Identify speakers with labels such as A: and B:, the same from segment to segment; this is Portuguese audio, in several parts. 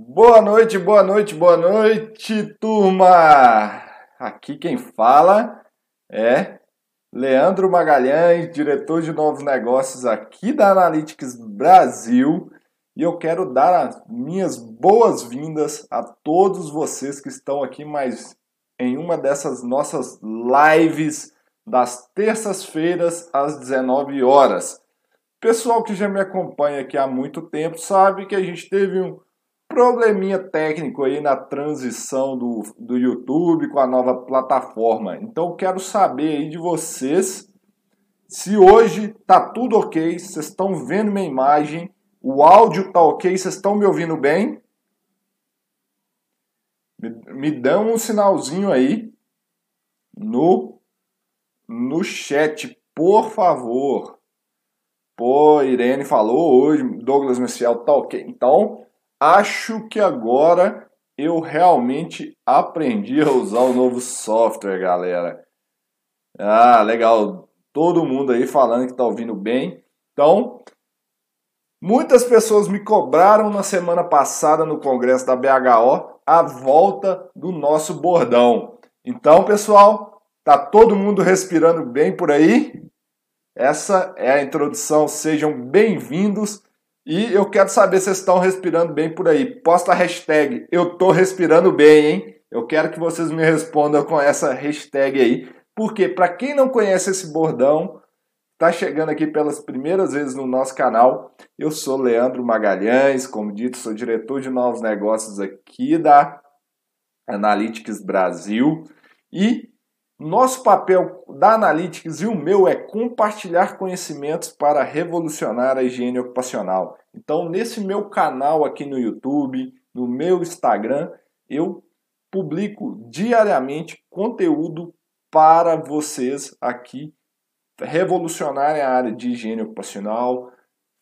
A: Boa noite, boa noite, boa noite, turma! Aqui quem fala é Leandro Magalhães, diretor de novos negócios aqui da Analytics Brasil, e eu quero dar as minhas boas-vindas a todos vocês que estão aqui mais em uma dessas nossas lives das terças-feiras às 19 horas. Pessoal que já me acompanha aqui há muito tempo sabe que a gente teve um probleminha técnico aí na transição do, do YouTube com a nova plataforma. Então quero saber aí de vocês se hoje tá tudo ok, vocês estão vendo minha imagem, o áudio tá ok, vocês estão me ouvindo bem? Me, dão um sinalzinho aí no no chat, por favor. Pô, Irene falou hoje, Douglas Messiel tá ok. Então, acho que agora eu realmente aprendi a usar o novo software, galera. Ah, legal. Todo mundo aí falando que tá ouvindo bem. Então, muitas pessoas me cobraram na semana passada no congresso da BHO a volta do nosso bordão. Então, pessoal, tá todo mundo respirando bem por aí? Essa é a introdução. Sejam bem-vindos e eu quero saber se vocês estão respirando bem por aí. Posta a hashtag Eu tô respirando bem, hein? Eu quero que vocês me respondam com essa hashtag aí. Porque, para quem não conhece esse bordão, tá chegando aqui pelas primeiras vezes no nosso canal. Eu sou Leandro Magalhães, como dito, sou diretor de novos negócios aqui da Analytics Brasil. E nosso papel da Analytics e o meu é compartilhar conhecimentos para revolucionar a higiene ocupacional. Então, nesse meu canal aqui no YouTube, no meu Instagram, eu publico diariamente conteúdo para vocês aqui revolucionarem a área de higiene ocupacional,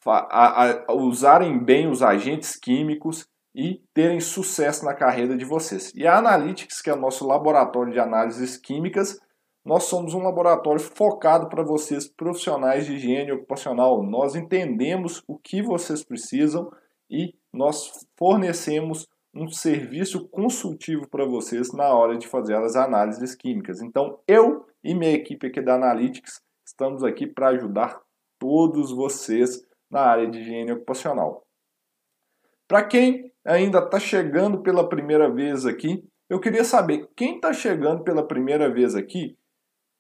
A: a, a, usarem bem os agentes químicos e terem sucesso na carreira de vocês. E a Analytics, que é o nosso laboratório de análises químicas, nós somos um laboratório focado para vocês, profissionais de higiene ocupacional. Nós entendemos o que vocês precisam e nós fornecemos um serviço consultivo para vocês na hora de fazer as análises químicas. Então, eu e minha equipe aqui da Analytics estamos aqui para ajudar todos vocês na área de higiene ocupacional. Para quem ainda está chegando pela primeira vez aqui, eu queria saber quem está chegando pela primeira vez aqui.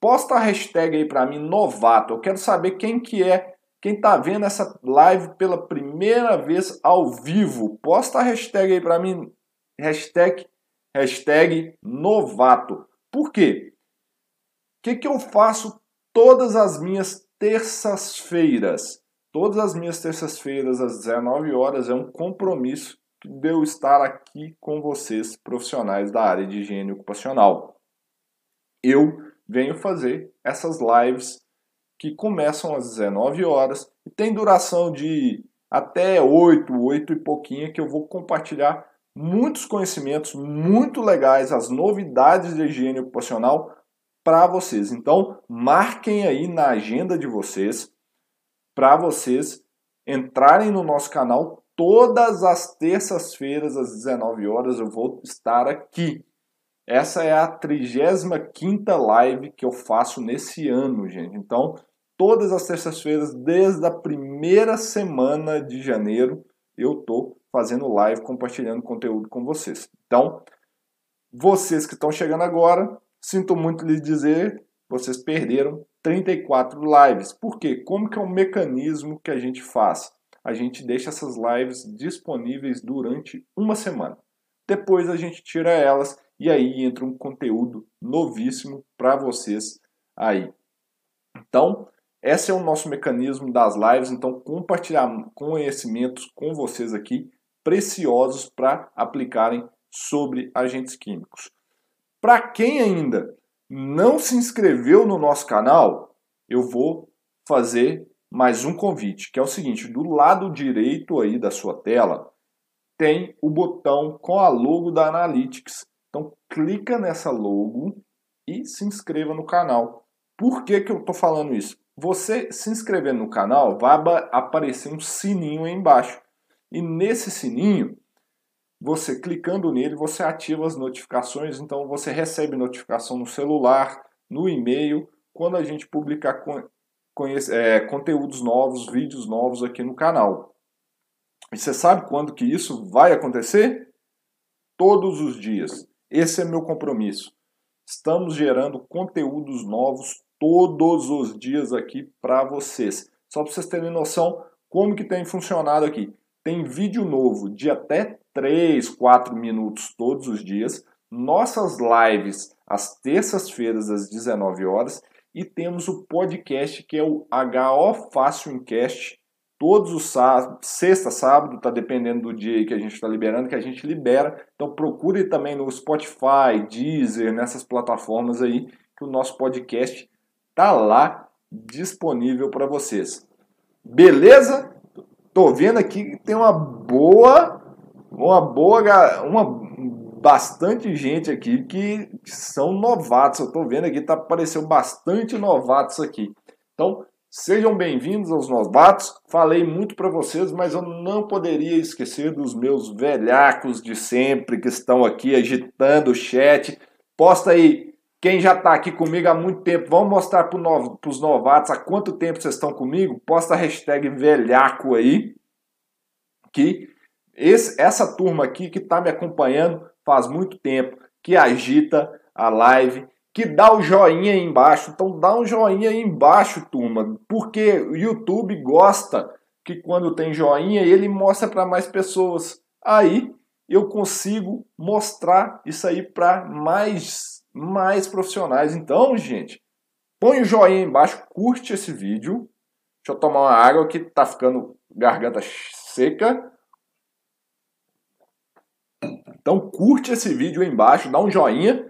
A: Posta a hashtag aí para mim novato. Eu quero saber quem que é, quem está vendo essa live pela primeira vez ao vivo. Posta a hashtag aí para mim, hashtag, hashtag novato. Por quê? O que, que eu faço todas as minhas terças-feiras? Todas as minhas terças-feiras, às 19 horas, é um compromisso de eu estar aqui com vocês, profissionais da área de higiene ocupacional. Eu venho fazer essas lives que começam às 19 horas e tem duração de até 8, 8 e pouquinho, que eu vou compartilhar muitos conhecimentos muito legais, as novidades de higiene ocupacional para vocês. Então, marquem aí na agenda de vocês para vocês entrarem no nosso canal todas as terças-feiras às 19 horas eu vou estar aqui. Essa é a 35 live que eu faço nesse ano, gente. Então, todas as terças-feiras, desde a primeira semana de janeiro, eu tô fazendo live, compartilhando conteúdo com vocês. Então, vocês que estão chegando agora, sinto muito lhes dizer, vocês perderam 34 lives. Por quê? Como que é o mecanismo que a gente faz? A gente deixa essas lives disponíveis durante uma semana. Depois a gente tira elas e aí entra um conteúdo novíssimo para vocês aí. Então, esse é o nosso mecanismo das lives, então compartilhar conhecimentos com vocês aqui preciosos para aplicarem sobre agentes químicos. Para quem ainda não se inscreveu no nosso canal, eu vou fazer mais um convite, que é o seguinte, do lado direito aí da sua tela tem o botão com a logo da Analytics. Então clica nessa logo e se inscreva no canal. Por que, que eu estou falando isso? Você se inscrevendo no canal, vai aparecer um sininho aí embaixo. E nesse sininho, você clicando nele, você ativa as notificações, então você recebe notificação no celular, no e-mail, quando a gente publicar é, conteúdos novos, vídeos novos aqui no canal. E você sabe quando que isso vai acontecer? Todos os dias. Esse é meu compromisso. Estamos gerando conteúdos novos todos os dias aqui para vocês. Só para vocês terem noção como que tem funcionado aqui. Tem vídeo novo de até 3, 4 minutos todos os dias. Nossas lives às terças-feiras às 19 horas e temos o podcast que é o HO Fácil Encast, todos os sábados, sexta, sábado, tá dependendo do dia que a gente está liberando, que a gente libera. Então procure também no Spotify, Deezer, nessas plataformas aí, que o nosso podcast tá lá disponível para vocês. Beleza? Tô vendo aqui que tem uma boa, uma boa, uma bastante gente aqui que são novatos. Eu estou vendo aqui, tá apareceu bastante novatos aqui. Então, sejam bem-vindos aos novatos. Falei muito para vocês, mas eu não poderia esquecer dos meus velhacos de sempre que estão aqui agitando o chat. Posta aí quem já está aqui comigo há muito tempo. Vamos mostrar para os novatos há quanto tempo vocês estão comigo. Posta a hashtag velhaco aí. Que esse, essa turma aqui que está me acompanhando faz muito tempo, que agita a live, que dá o joinha aí embaixo. Então dá um joinha aí embaixo, turma, porque o YouTube gosta que quando tem joinha ele mostra para mais pessoas. Aí eu consigo mostrar isso aí para mais mais profissionais. Então, gente, põe o joinha embaixo, curte esse vídeo. Deixa eu tomar uma água que tá ficando garganta seca. Então curte esse vídeo aí embaixo, dá um joinha,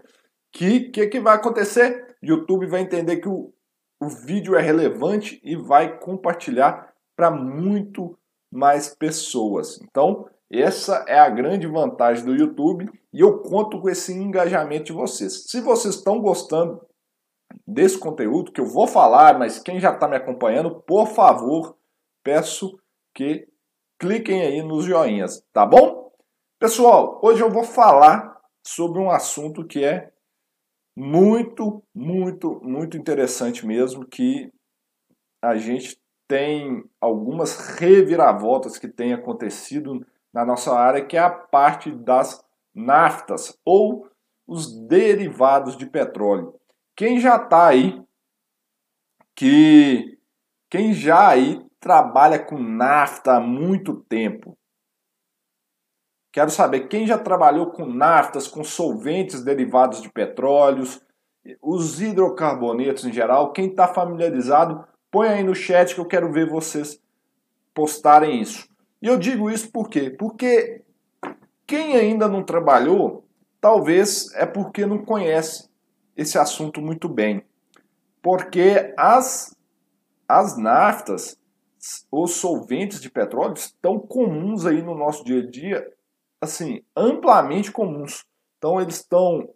A: que que, que vai acontecer? YouTube vai entender que o, o vídeo é relevante e vai compartilhar para muito mais pessoas. Então, essa é a grande vantagem do YouTube e eu conto com esse engajamento de vocês. Se vocês estão gostando desse conteúdo que eu vou falar, mas quem já está me acompanhando, por favor, peço que cliquem aí nos joinhas, tá bom? Pessoal, hoje eu vou falar sobre um assunto que é muito, muito, muito interessante mesmo, que a gente tem algumas reviravoltas que têm acontecido na nossa área, que é a parte das naftas ou os derivados de petróleo. Quem já está aí, que quem já aí trabalha com nafta há muito tempo, Quero saber quem já trabalhou com naftas, com solventes derivados de petróleos, os hidrocarbonetos em geral. Quem está familiarizado, põe aí no chat que eu quero ver vocês postarem isso. E eu digo isso por quê? Porque quem ainda não trabalhou, talvez é porque não conhece esse assunto muito bem. Porque as, as naftas, os solventes de petróleo, estão comuns aí no nosso dia a dia assim, amplamente comuns. Então eles estão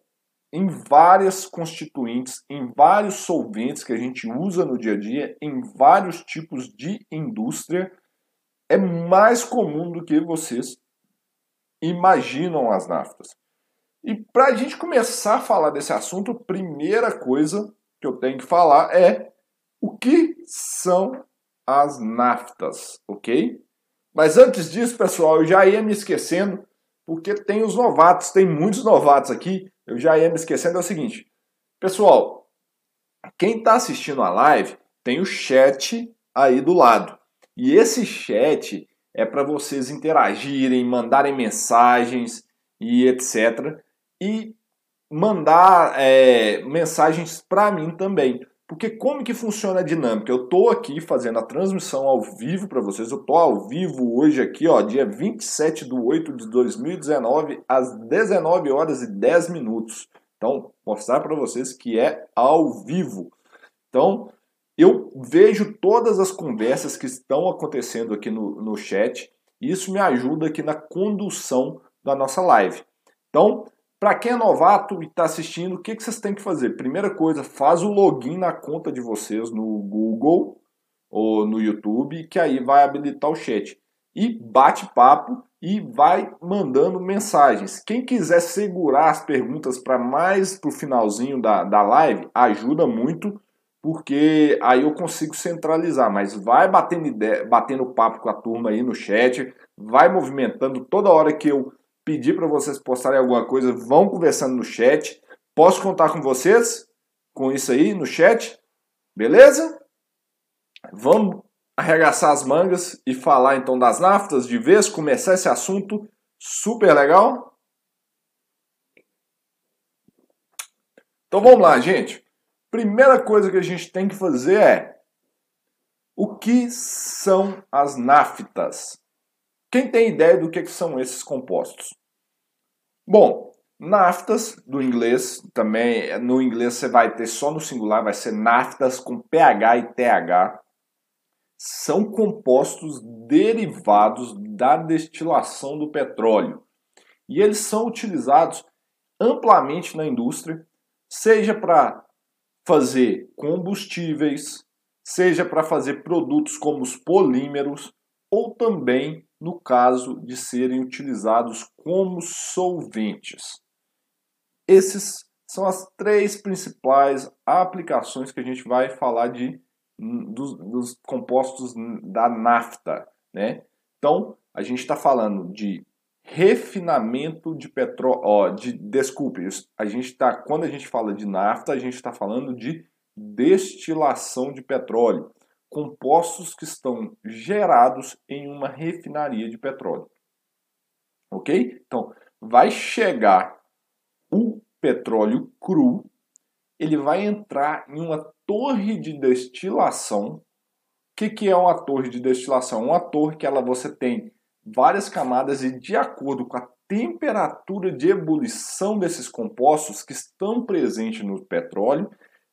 A: em várias constituintes, em vários solventes que a gente usa no dia a dia, em vários tipos de indústria. É mais comum do que vocês imaginam as naftas. E para a gente começar a falar desse assunto, a primeira coisa que eu tenho que falar é o que são as naftas, ok? Mas antes disso, pessoal, eu já ia me esquecendo porque tem os novatos, tem muitos novatos aqui. Eu já ia me esquecendo, é o seguinte. Pessoal, quem está assistindo a live tem o chat aí do lado. E esse chat é para vocês interagirem, mandarem mensagens e etc. E mandar é, mensagens para mim também. Porque como que funciona a dinâmica? Eu estou aqui fazendo a transmissão ao vivo para vocês. Eu estou ao vivo hoje aqui, ó, dia 27 de 8 de 2019, às 19 horas e 10 minutos. Então, mostrar para vocês que é ao vivo. Então, eu vejo todas as conversas que estão acontecendo aqui no, no chat. E isso me ajuda aqui na condução da nossa live. Então, para quem é novato e está assistindo, o que, que vocês têm que fazer? Primeira coisa, faz o login na conta de vocês no Google ou no YouTube, que aí vai habilitar o chat. e bate papo e vai mandando mensagens. Quem quiser segurar as perguntas para mais para o finalzinho da, da live, ajuda muito, porque aí eu consigo centralizar. Mas vai batendo, ideia, batendo papo com a turma aí no chat, vai movimentando toda hora que eu pedir para vocês postarem alguma coisa, vão conversando no chat. Posso contar com vocês? Com isso aí no chat? Beleza? Vamos arregaçar as mangas e falar então das naftas de vez, começar esse assunto super legal. Então vamos lá, gente. Primeira coisa que a gente tem que fazer é o que são as naftas? Quem tem ideia do que são esses compostos? Bom, naftas do inglês também, no inglês você vai ter só no singular, vai ser naftas com pH e TH são compostos derivados da destilação do petróleo. E eles são utilizados amplamente na indústria, seja para fazer combustíveis, seja para fazer produtos como os polímeros, ou também no caso de serem utilizados como solventes. Esses são as três principais aplicações que a gente vai falar de dos, dos compostos da nafta, né? Então, a gente está falando de refinamento de petróleo, de desculpe, a gente está quando a gente fala de nafta, a gente está falando de destilação de petróleo, compostos que estão gerados em uma refinaria de petróleo. Ok? Então, vai chegar o petróleo cru, ele vai entrar em uma torre de destilação. O que, que é uma torre de destilação? Uma torre que ela, você tem várias camadas e de acordo com a temperatura de ebulição desses compostos que estão presentes no petróleo,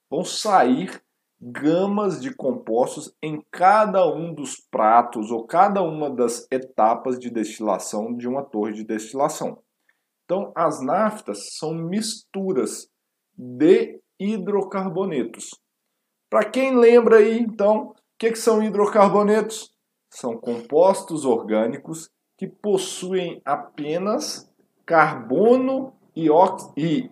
A: vão sair gamas de compostos em cada um dos pratos ou cada uma das etapas de destilação de uma torre de destilação. Então, as naftas são misturas de hidrocarbonetos. Para quem lembra aí, então, o que, que são hidrocarbonetos? São compostos orgânicos que possuem apenas carbono e, e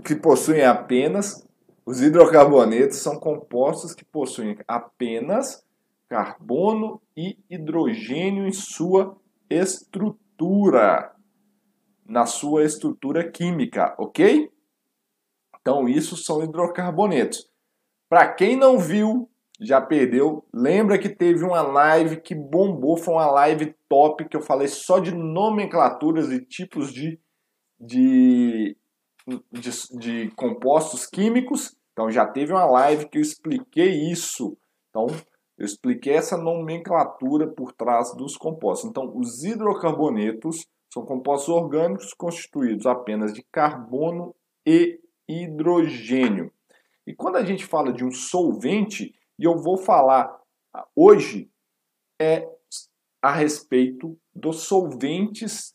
A: que possuem apenas os hidrocarbonetos são compostos que possuem apenas carbono e hidrogênio em sua estrutura, na sua estrutura química, ok? Então, isso são hidrocarbonetos. Para quem não viu, já perdeu, lembra que teve uma live que bombou, foi uma live top que eu falei só de nomenclaturas e tipos de, de, de, de compostos químicos. Então já teve uma live que eu expliquei isso. Então eu expliquei essa nomenclatura por trás dos compostos. Então os hidrocarbonetos são compostos orgânicos constituídos apenas de carbono e hidrogênio. E quando a gente fala de um solvente, e eu vou falar hoje, é a respeito dos solventes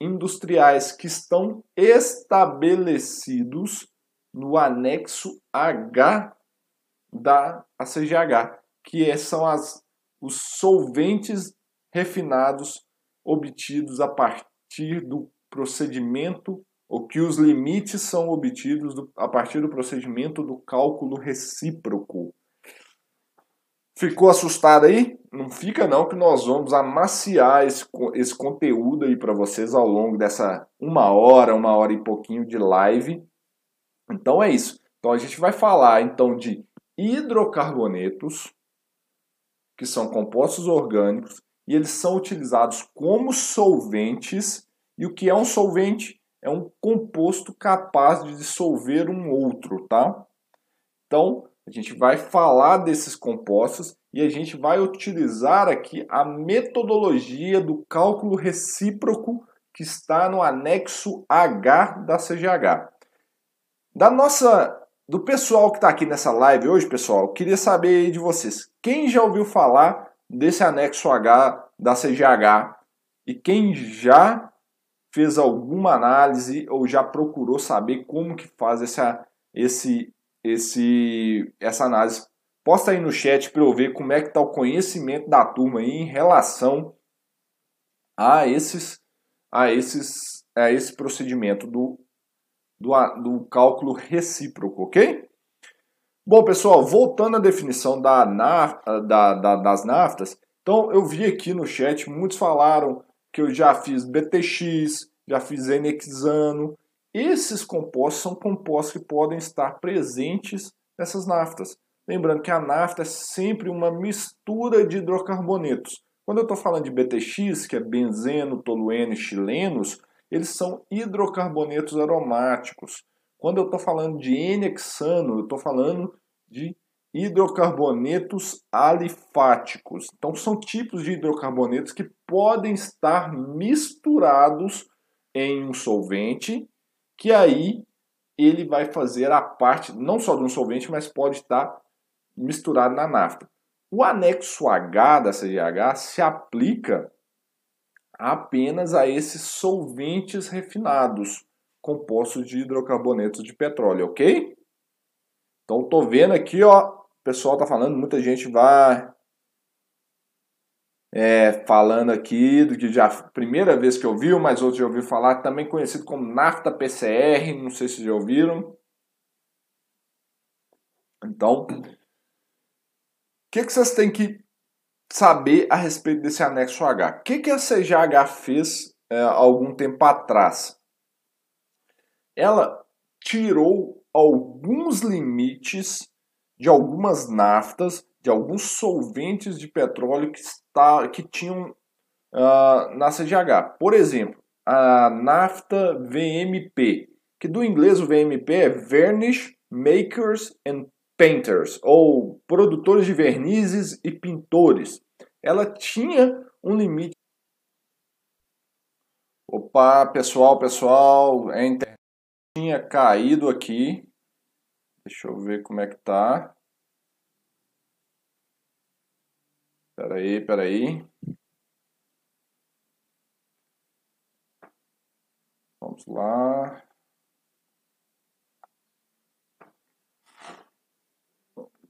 A: industriais que estão estabelecidos no anexo H da ACGH, que é, são as, os solventes refinados obtidos a partir do procedimento o que os limites são obtidos do, a partir do procedimento do cálculo recíproco. Ficou assustado aí? Não fica não que nós vamos amaciar esse, esse conteúdo aí para vocês ao longo dessa uma hora, uma hora e pouquinho de live. Então é isso. Então a gente vai falar então de hidrocarbonetos, que são compostos orgânicos, e eles são utilizados como solventes. E o que é um solvente? é um composto capaz de dissolver um outro, tá? Então, a gente vai falar desses compostos e a gente vai utilizar aqui a metodologia do cálculo recíproco que está no anexo H da CGH. Da nossa do pessoal que está aqui nessa live hoje, pessoal, queria saber de vocês, quem já ouviu falar desse anexo H da CGH e quem já fez alguma análise ou já procurou saber como que faz essa, esse, esse, essa análise. Posta aí no chat para eu ver como é que está o conhecimento da turma aí em relação a esses a esses a esse procedimento do, do, do cálculo recíproco, ok? Bom, pessoal, voltando à definição da, da, da, das naftas, então eu vi aqui no chat, muitos falaram que eu já fiz BTX, já fiz NXano. Esses compostos são compostos que podem estar presentes nessas naftas. Lembrando que a nafta é sempre uma mistura de hidrocarbonetos. Quando eu estou falando de BTX, que é benzeno, tolueno e chilenos, eles são hidrocarbonetos aromáticos. Quando eu estou falando de N-hexano, eu estou falando de hidrocarbonetos alifáticos. Então, são tipos de hidrocarbonetos que podem estar misturados em um solvente, que aí ele vai fazer a parte, não só de um solvente, mas pode estar misturado na nafta. O anexo H da CGH se aplica apenas a esses solventes refinados, compostos de hidrocarbonetos de petróleo, ok? Então, tô vendo aqui, ó, o pessoal tá falando, muita gente vai é, falando aqui do que já primeira vez que ouviu, mas outros já ouviram falar, também conhecido como nafta PCR, não sei se já ouviram. Então, o que, que vocês têm que saber a respeito desse anexo H? O que, que a CGH fez é, algum tempo atrás? Ela tirou alguns limites de algumas naftas, de alguns solventes de petróleo que, está, que tinham uh, na CGH. Por exemplo, a nafta VMP, que do inglês o VMP é Varnish Makers and Painters, ou produtores de vernizes e pintores. Ela tinha um limite. Opa, pessoal, pessoal, é internet tinha caído aqui. Deixa eu ver como é que tá. Pera aí, pera aí. Vamos lá.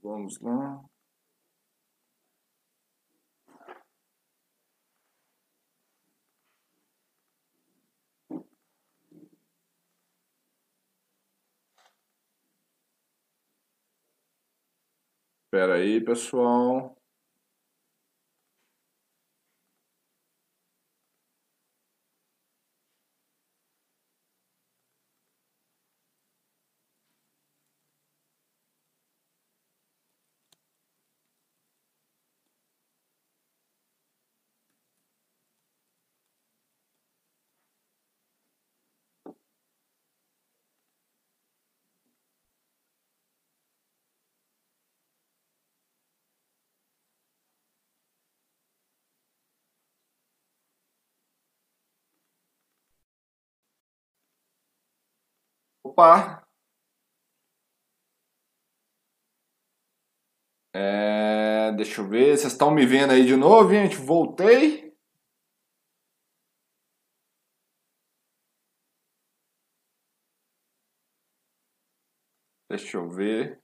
A: Vamos lá. Espera aí, pessoal. Opa! É, deixa eu ver, vocês estão me vendo aí de novo, gente? Voltei. Deixa eu ver.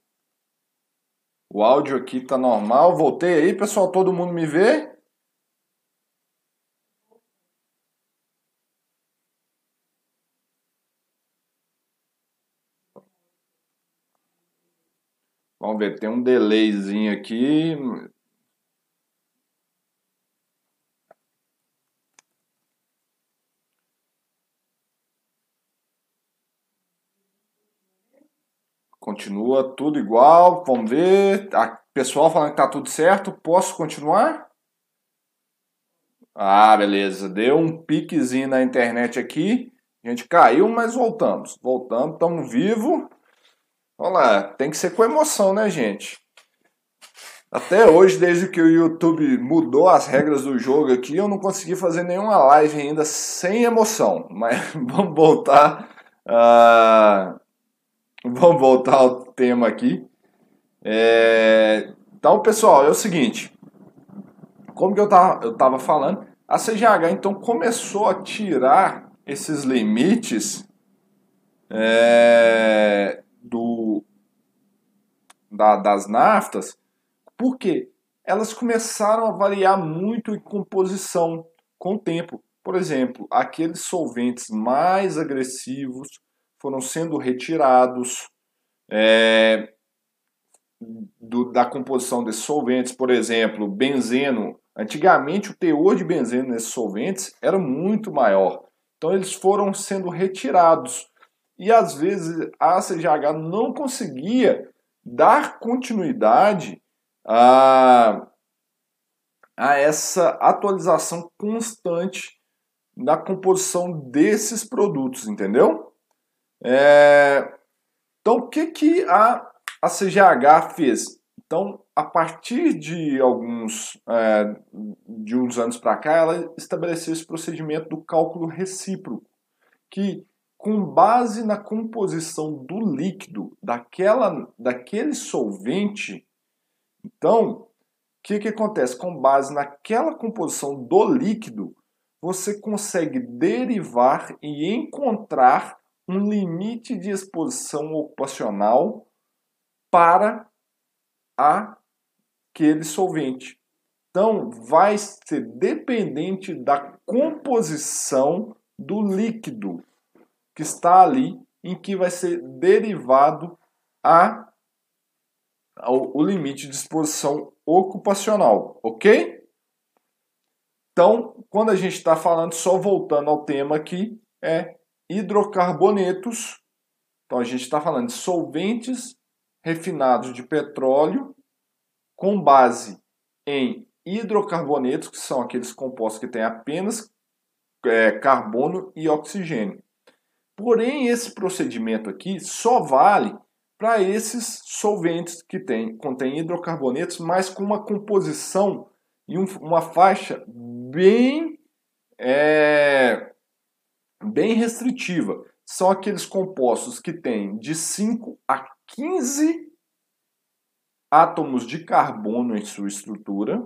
A: O áudio aqui tá normal. Voltei aí, pessoal. Todo mundo me vê? Vamos ver, tem um delayzinho aqui. Continua tudo igual. Vamos ver. A pessoal falando que tá tudo certo. Posso continuar? Ah, beleza. Deu um piquezinho na internet aqui. A gente caiu, mas voltamos. Voltamos, estamos vivos. Vamos lá, tem que ser com emoção, né, gente? Até hoje, desde que o YouTube mudou as regras do jogo aqui, eu não consegui fazer nenhuma live ainda sem emoção. Mas vamos voltar. Uh... Vamos voltar ao tema aqui. É... Então, pessoal, é o seguinte. Como que eu tava, eu tava falando, a CGH então começou a tirar esses limites é, do, da, das naftas, porque elas começaram a variar muito em composição com o tempo. por exemplo, aqueles solventes mais agressivos foram sendo retirados é, do, da composição desses solventes, por exemplo, benzeno. Antigamente, o teor de benzeno nesses solventes era muito maior. Então, eles foram sendo retirados. E às vezes a CGH não conseguia dar continuidade a, a essa atualização constante da composição desses produtos, entendeu? É, então, o que, que a a CGH fez. Então, a partir de alguns é, de uns anos para cá, ela estabeleceu esse procedimento do cálculo recíproco, que com base na composição do líquido daquela, daquele solvente, então, o que, que acontece? Com base naquela composição do líquido, você consegue derivar e encontrar um limite de exposição ocupacional para aquele solvente. Então, vai ser dependente da composição do líquido que está ali, em que vai ser derivado a, o limite de exposição ocupacional, ok? Então, quando a gente está falando, só voltando ao tema aqui, é hidrocarbonetos. Então, a gente está falando de solventes refinados de petróleo com base em hidrocarbonetos, que são aqueles compostos que têm apenas é, carbono e oxigênio. Porém, esse procedimento aqui só vale para esses solventes que tem, contêm hidrocarbonetos, mas com uma composição e um, uma faixa bem, é, bem restritiva. São aqueles compostos que têm de 5 a 15 átomos de carbono em sua estrutura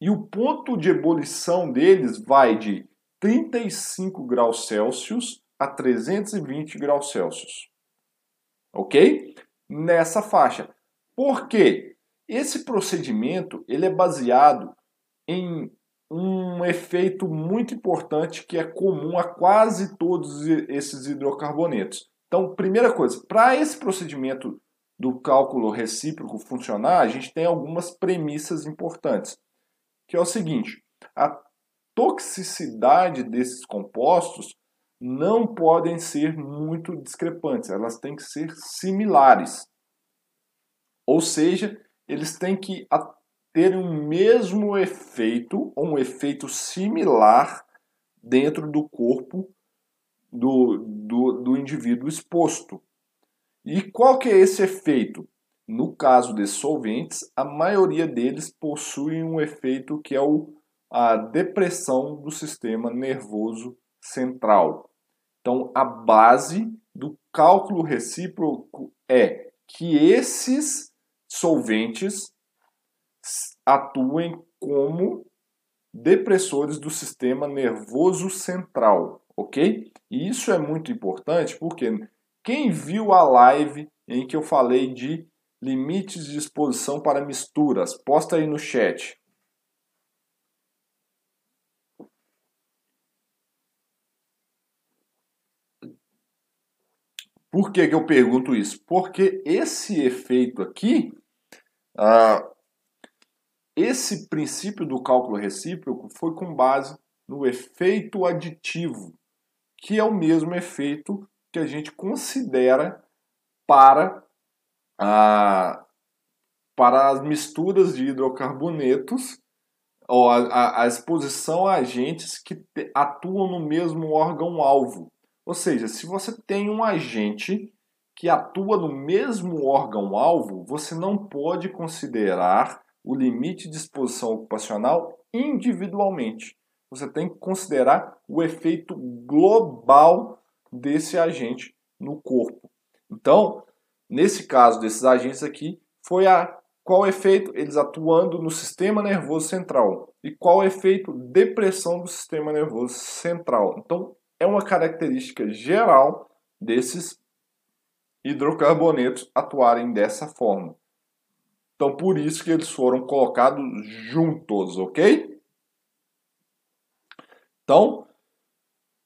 A: e o ponto de ebulição deles vai de 35 graus Celsius a 320 graus Celsius. Ok? Nessa faixa. Por quê? Esse procedimento ele é baseado em um efeito muito importante que é comum a quase todos esses hidrocarbonetos. Então, primeira coisa, para esse procedimento do cálculo recíproco funcionar, a gente tem algumas premissas importantes, que é o seguinte: a toxicidade desses compostos não podem ser muito discrepantes, elas têm que ser similares. Ou seja, eles têm que ter um mesmo efeito, ou um efeito similar dentro do corpo do, do, do indivíduo exposto. E qual que é esse efeito? No caso de solventes, a maioria deles possuem um efeito que é o, a depressão do sistema nervoso central. Então, a base do cálculo recíproco é que esses solventes atuem como depressores do sistema nervoso central ok? E isso é muito importante porque quem viu a live em que eu falei de limites de exposição para misturas, posta aí no chat. Por que, que eu pergunto isso? Porque esse efeito aqui, ah, esse princípio do cálculo recíproco foi com base no efeito aditivo que é o mesmo efeito que a gente considera para, a, para as misturas de hidrocarbonetos ou a, a, a exposição a agentes que te, atuam no mesmo órgão-alvo. Ou seja, se você tem um agente que atua no mesmo órgão-alvo, você não pode considerar o limite de exposição ocupacional individualmente você tem que considerar o efeito global desse agente no corpo. Então, nesse caso desses agentes aqui, foi a qual efeito eles atuando no sistema nervoso central e qual efeito depressão do sistema nervoso central. Então, é uma característica geral desses hidrocarbonetos atuarem dessa forma. Então, por isso que eles foram colocados juntos, ok? Então,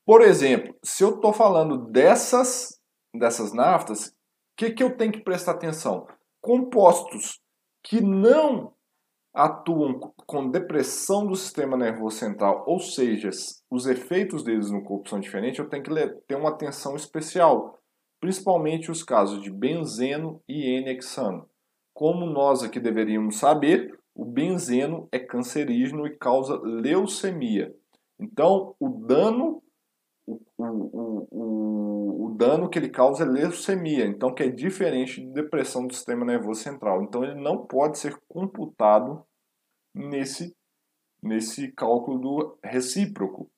A: por exemplo, se eu estou falando dessas, dessas naftas, o que, que eu tenho que prestar atenção? Compostos que não atuam com depressão do sistema nervoso central, ou seja, os efeitos deles no corpo são diferentes, eu tenho que ter uma atenção especial, principalmente os casos de benzeno e N-hexano. Como nós aqui deveríamos saber, o benzeno é cancerígeno e causa leucemia. Então, o dano o, o, o, o, dano que ele causa é leucemia, então que é diferente de depressão do sistema nervoso central. Então ele não pode ser computado nesse, nesse cálculo do recíproco.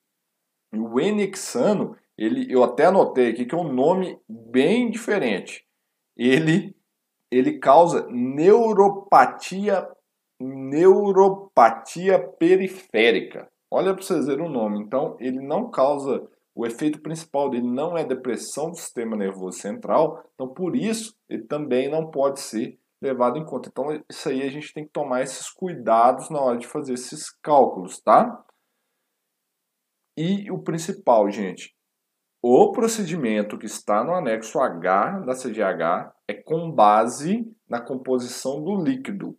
A: E o enexano, ele, eu até anotei aqui que é um nome bem diferente. Ele, ele causa neuropatia, neuropatia periférica. Olha para vocês verem o nome. Então, ele não causa o efeito principal dele não é depressão do sistema nervoso central, então por isso ele também não pode ser levado em conta. Então isso aí a gente tem que tomar esses cuidados na hora de fazer esses cálculos, tá? E o principal, gente, o procedimento que está no anexo H da CGH é com base na composição do líquido,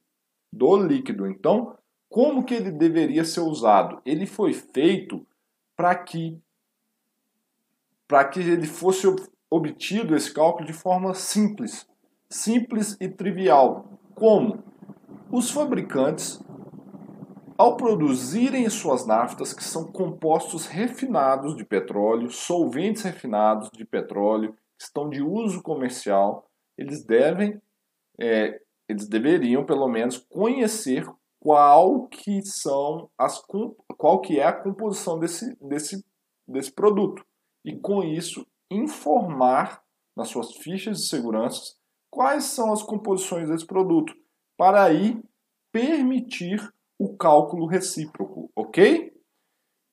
A: do líquido. Então, como que ele deveria ser usado? Ele foi feito para que para que ele fosse obtido esse cálculo de forma simples, simples e trivial. Como? Os fabricantes, ao produzirem suas naftas, que são compostos refinados de petróleo, solventes refinados de petróleo, que estão de uso comercial, eles devem, é, eles deveriam pelo menos conhecer qual que são as qual que é a composição desse, desse, desse produto e, com isso, informar nas suas fichas de segurança quais são as composições desse produto, para aí permitir o cálculo recíproco, ok?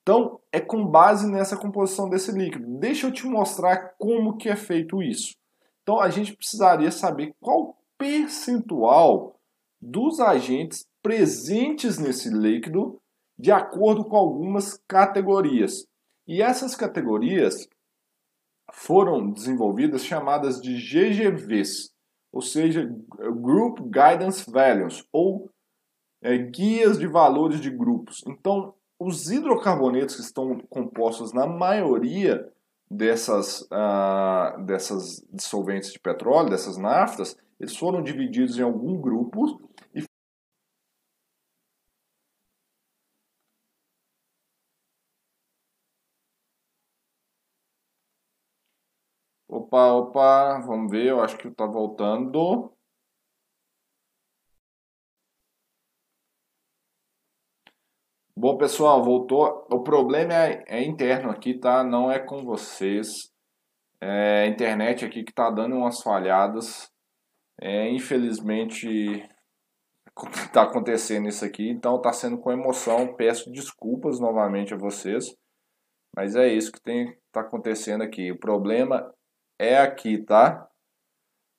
A: Então, é com base nessa composição desse líquido. Deixa eu te mostrar como que é feito isso. Então, a gente precisaria saber qual percentual dos agentes presentes nesse líquido de acordo com algumas categorias. E essas categorias foram desenvolvidas chamadas de GGVs, ou seja, Group Guidance Values, ou é, guias de valores de grupos. Então, os hidrocarbonetos que estão compostos na maioria dessas, uh, dessas dissolventes de petróleo, dessas naftas, eles foram divididos em algum grupo Opa, opa, vamos ver, eu acho que está voltando. Bom, pessoal, voltou. O problema é, é, interno aqui, tá? Não é com vocês. É a internet aqui que tá dando umas falhadas. É, infelizmente, tá acontecendo isso aqui. Então, tá sendo com emoção. Peço desculpas novamente a vocês. Mas é isso que tem tá acontecendo aqui. O problema é aqui, tá?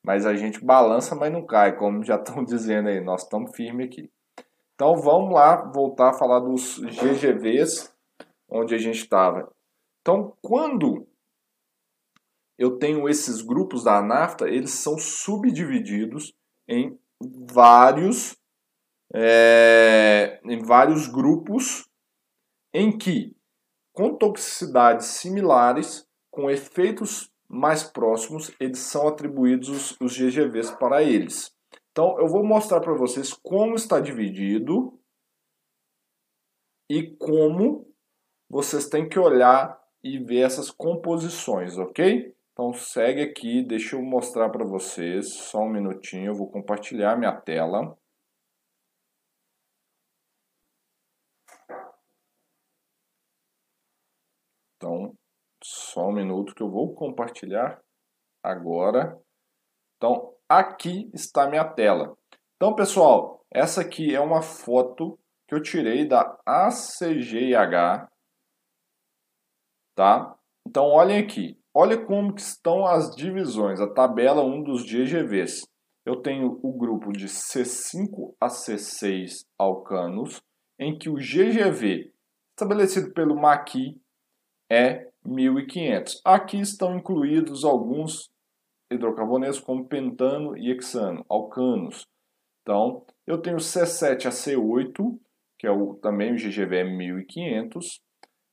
A: Mas a gente balança, mas não cai, como já estão dizendo aí. Nós estamos firmes aqui. Então vamos lá voltar a falar dos GGVs, onde a gente estava. Então, quando eu tenho esses grupos da NAFTA, eles são subdivididos em vários, é, em vários grupos em que, com toxicidades similares, com efeitos mais próximos, eles são atribuídos os, os GGVs para eles. Então, eu vou mostrar para vocês como está dividido e como vocês têm que olhar e ver essas composições, ok? Então, segue aqui, deixa eu mostrar para vocês, só um minutinho, eu vou compartilhar minha tela. Então, só um minuto que eu vou compartilhar agora. Então, aqui está minha tela. Então, pessoal, essa aqui é uma foto que eu tirei da ACGH, tá? Então, olhem aqui. Olha como que estão as divisões, a tabela 1 dos GGVs. Eu tenho o grupo de C5 a C6 alcanos, em que o GGV estabelecido pelo Maqui é 1.500. Aqui estão incluídos alguns hidrocarbonetos como pentano e hexano, alcanos. Então, eu tenho C7AC8, que é o, também o GGV é 1500,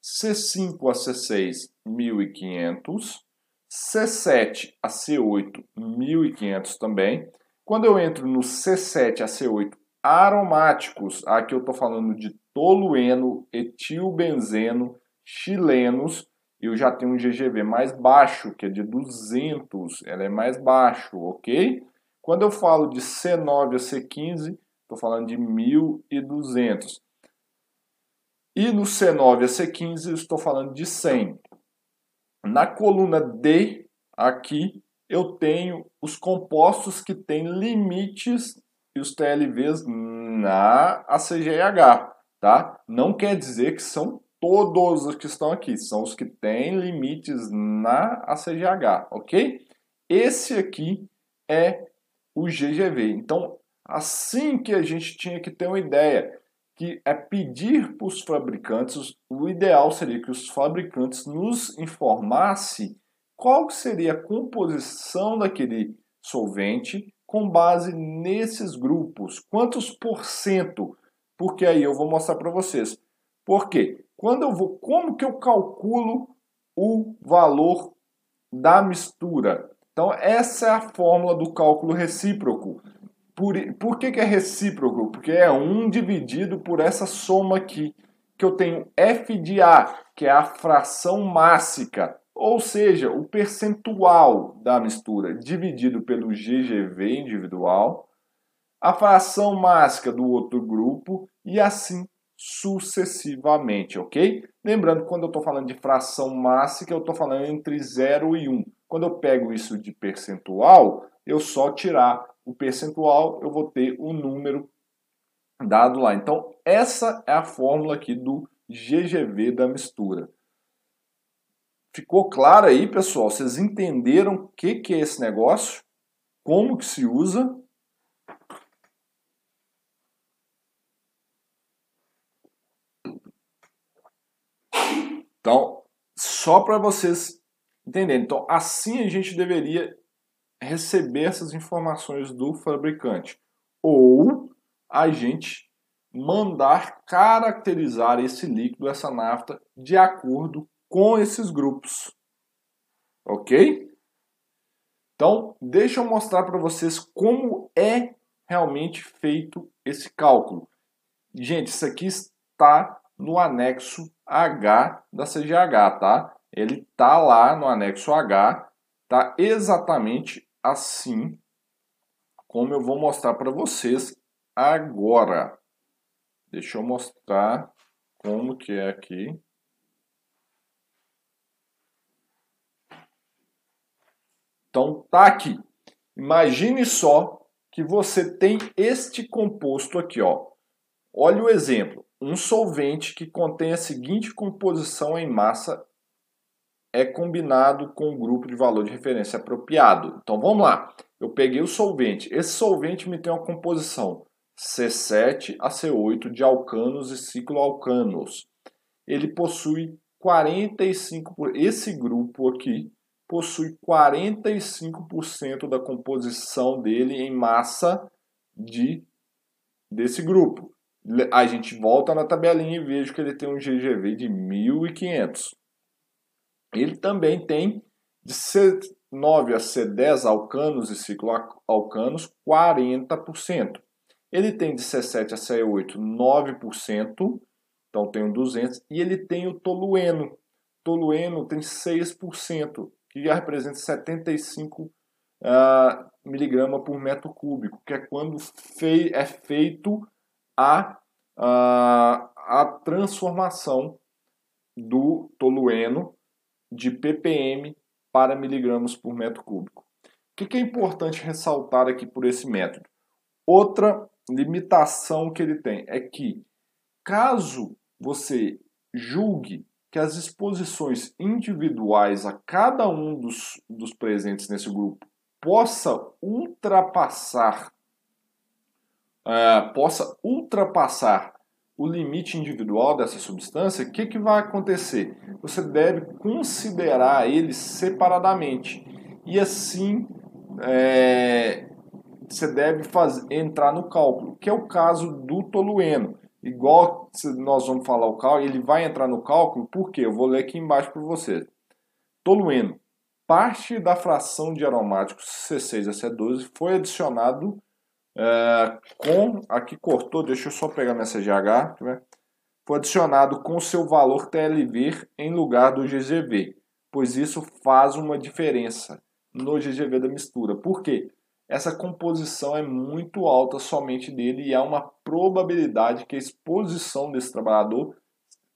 A: C5AC6 1500, C7 a C8 1500 também. Quando eu entro no C7 a C8 aromáticos, aqui eu estou falando de tolueno, etilbenzeno, chilenos, eu já tenho um GGV mais baixo, que é de 200, ela é mais baixo, ok? Quando eu falo de C9 a C15, estou falando de 1200. E no C9 a C15, estou falando de 100. Na coluna D, aqui, eu tenho os compostos que têm limites e os TLVs na ACGH, tá? Não quer dizer que são todos os que estão aqui, são os que têm limites na ACGH, ok? Esse aqui é o GGV. Então, assim que a gente tinha que ter uma ideia, que é pedir para os fabricantes, o ideal seria que os fabricantes nos informassem qual seria a composição daquele solvente com base nesses grupos, quantos por cento, porque aí eu vou mostrar para vocês. Por quê? Quando eu vou, como que eu calculo o valor da mistura? Então, essa é a fórmula do cálculo recíproco. Por, por que, que é recíproco? Porque é 1 dividido por essa soma aqui, que eu tenho f de A, que é a fração mássica, ou seja, o percentual da mistura dividido pelo GGV individual, a fração mássica do outro grupo e assim sucessivamente, ok? Lembrando que quando eu estou falando de fração mássica, eu estou falando entre 0 e 1. Quando eu pego isso de percentual, eu só tirar o percentual, eu vou ter o número dado lá. Então, essa é a fórmula aqui do GGV da mistura. Ficou claro aí, pessoal? Vocês entenderam o que, que é esse negócio? Como que se usa? Então, só para vocês entenderem. Então, assim a gente deveria receber essas informações do fabricante. Ou a gente mandar caracterizar esse líquido, essa nafta, de acordo com esses grupos. Ok? Então, deixa eu mostrar para vocês como é realmente feito esse cálculo. Gente, isso aqui está no anexo H da CGH, tá? Ele tá lá no anexo H, tá exatamente assim como eu vou mostrar para vocês agora. Deixa eu mostrar como que é aqui. Então tá aqui. Imagine só que você tem este composto aqui, ó. Olha o exemplo. Um solvente que contém a seguinte composição em massa é combinado com o grupo de valor de referência apropriado. Então vamos lá. Eu peguei o solvente. Esse solvente me tem uma composição C7 a C8 de alcanos e cicloalcanos. Ele possui 45 esse grupo aqui possui 45% da composição dele em massa de desse grupo. A gente volta na tabelinha e vejo que ele tem um GGV de 1500. Ele também tem de C9 a C10 alcanos e cicloalcanos 40%. Ele tem de C7 a C8 9%, então tem um 200, e ele tem o tolueno. Tolueno tem 6%, que já representa 75 uh, ah, miligramas por metro cúbico, que é quando fei é feito a, a, a transformação do tolueno de ppm para miligramas por metro cúbico. O que é importante ressaltar aqui por esse método? Outra limitação que ele tem é que, caso você julgue que as exposições individuais a cada um dos, dos presentes nesse grupo possa ultrapassar uh, possa ultrapassar o limite individual dessa substância, o que, que vai acontecer? Você deve considerar eles separadamente. E assim é, você deve fazer, entrar no cálculo, que é o caso do tolueno. Igual nós vamos falar o cálculo, ele vai entrar no cálculo, porque eu vou ler aqui embaixo para você. Tolueno. Parte da fração de aromáticos C6 a C12 foi adicionado é, com. Aqui cortou, deixa eu só pegar minha CGH. Né? Foi adicionado com seu valor TLV em lugar do GGV, pois isso faz uma diferença no GGV da mistura. Por quê? Essa composição é muito alta somente dele e há uma probabilidade que a exposição desse trabalhador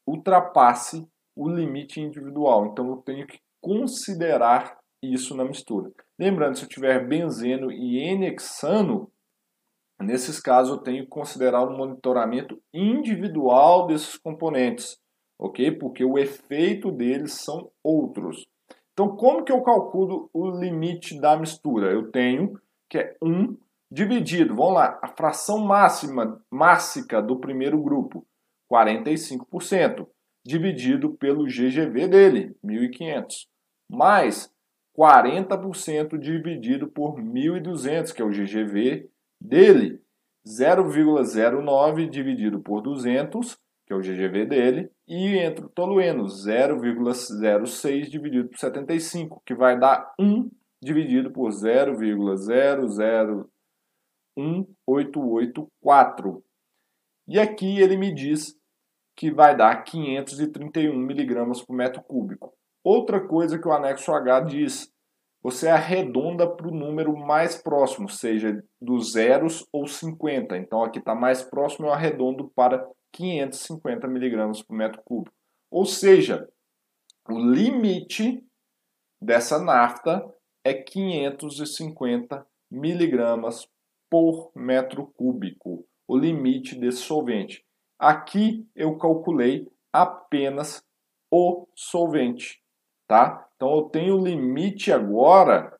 A: ultrapasse o limite individual. Então eu tenho que considerar isso na mistura. Lembrando, se eu tiver benzeno e N-hexano, Nesses casos, eu tenho que considerar um monitoramento individual desses componentes, ok? Porque o efeito deles são outros. Então, como que eu calculo o limite da mistura? Eu tenho que é 1 dividido, vamos lá, a fração máxima, mássica do primeiro grupo, 45%, dividido pelo GGV dele, 1.500, mais 40% dividido por 1.200, que é o GGV dele, 0,09 dividido por 200, que é o GGV dele, e entre o tolueno, 0,06 dividido por 75, que vai dar 1 dividido por 0,001884. E aqui ele me diz que vai dar 531 miligramas por metro cúbico. Outra coisa que o anexo H diz você arredonda para o número mais próximo, seja dos zeros ou 50. Então aqui está mais próximo, eu arredondo para 550 miligramas por metro cúbico. Ou seja, o limite dessa nafta é 550 miligramas por metro cúbico, o limite desse solvente. Aqui eu calculei apenas o solvente, tá? Então eu tenho limite agora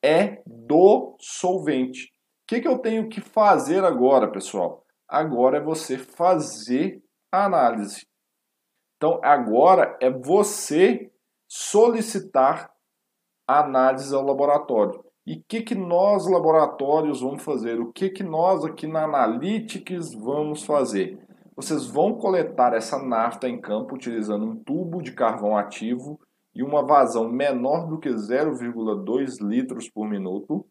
A: é do solvente. O que, que eu tenho que fazer agora, pessoal? Agora é você fazer a análise. Então agora é você solicitar análise ao laboratório. E o que, que nós, laboratórios, vamos fazer? O que, que nós aqui na Analytics vamos fazer? Vocês vão coletar essa nafta em campo utilizando um tubo de carvão ativo e uma vazão menor do que 0,2 litros por minuto.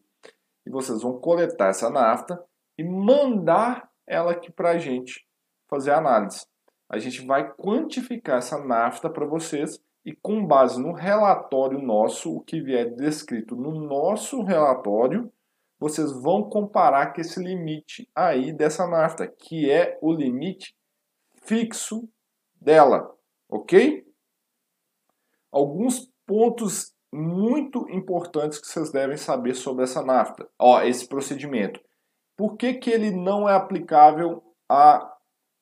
A: E vocês vão coletar essa nafta e mandar ela aqui para a gente fazer a análise. A gente vai quantificar essa nafta para vocês e com base no relatório nosso, o que vier descrito no nosso relatório, vocês vão comparar com esse limite aí dessa nafta, que é o limite fixo dela, ok? Alguns pontos muito importantes que vocês devem saber sobre essa nafta. Ó, esse procedimento. Por que, que ele não é aplicável a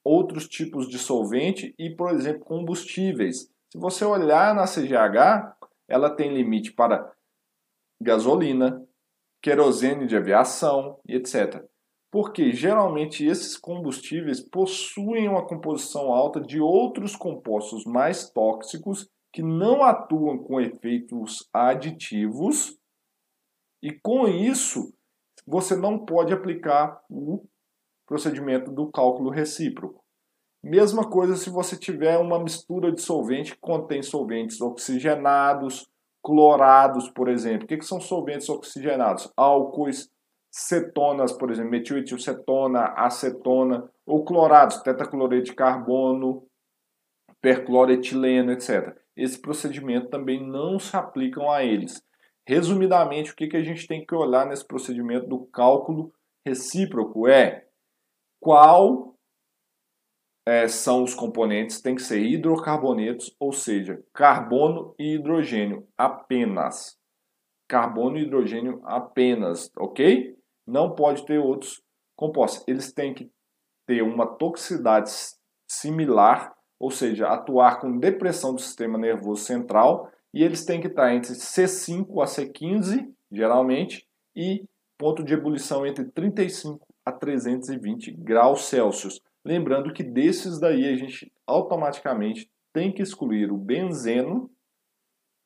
A: outros tipos de solvente e, por exemplo, combustíveis? Se você olhar na CGH, ela tem limite para gasolina, querosene de aviação e etc. Porque geralmente esses combustíveis possuem uma composição alta de outros compostos mais tóxicos que não atuam com efeitos aditivos e com isso você não pode aplicar o procedimento do cálculo recíproco. Mesma coisa se você tiver uma mistura de solvente que contém solventes oxigenados, clorados, por exemplo. O que, que são solventes oxigenados? Álcoois, cetonas, por exemplo, metilcetilcetona, acetona, ou clorados, tetacloreto de carbono, percloretileno, etc esse procedimento também não se aplicam a eles. Resumidamente, o que, que a gente tem que olhar nesse procedimento do cálculo recíproco é qual é, são os componentes, tem que ser hidrocarbonetos, ou seja, carbono e hidrogênio apenas. Carbono e hidrogênio apenas, ok? Não pode ter outros compostos. Eles têm que ter uma toxicidade similar ou seja, atuar com depressão do sistema nervoso central, e eles têm que estar entre C5 a C15, geralmente, e ponto de ebulição entre 35 a 320 graus Celsius. Lembrando que desses daí a gente automaticamente tem que excluir o benzeno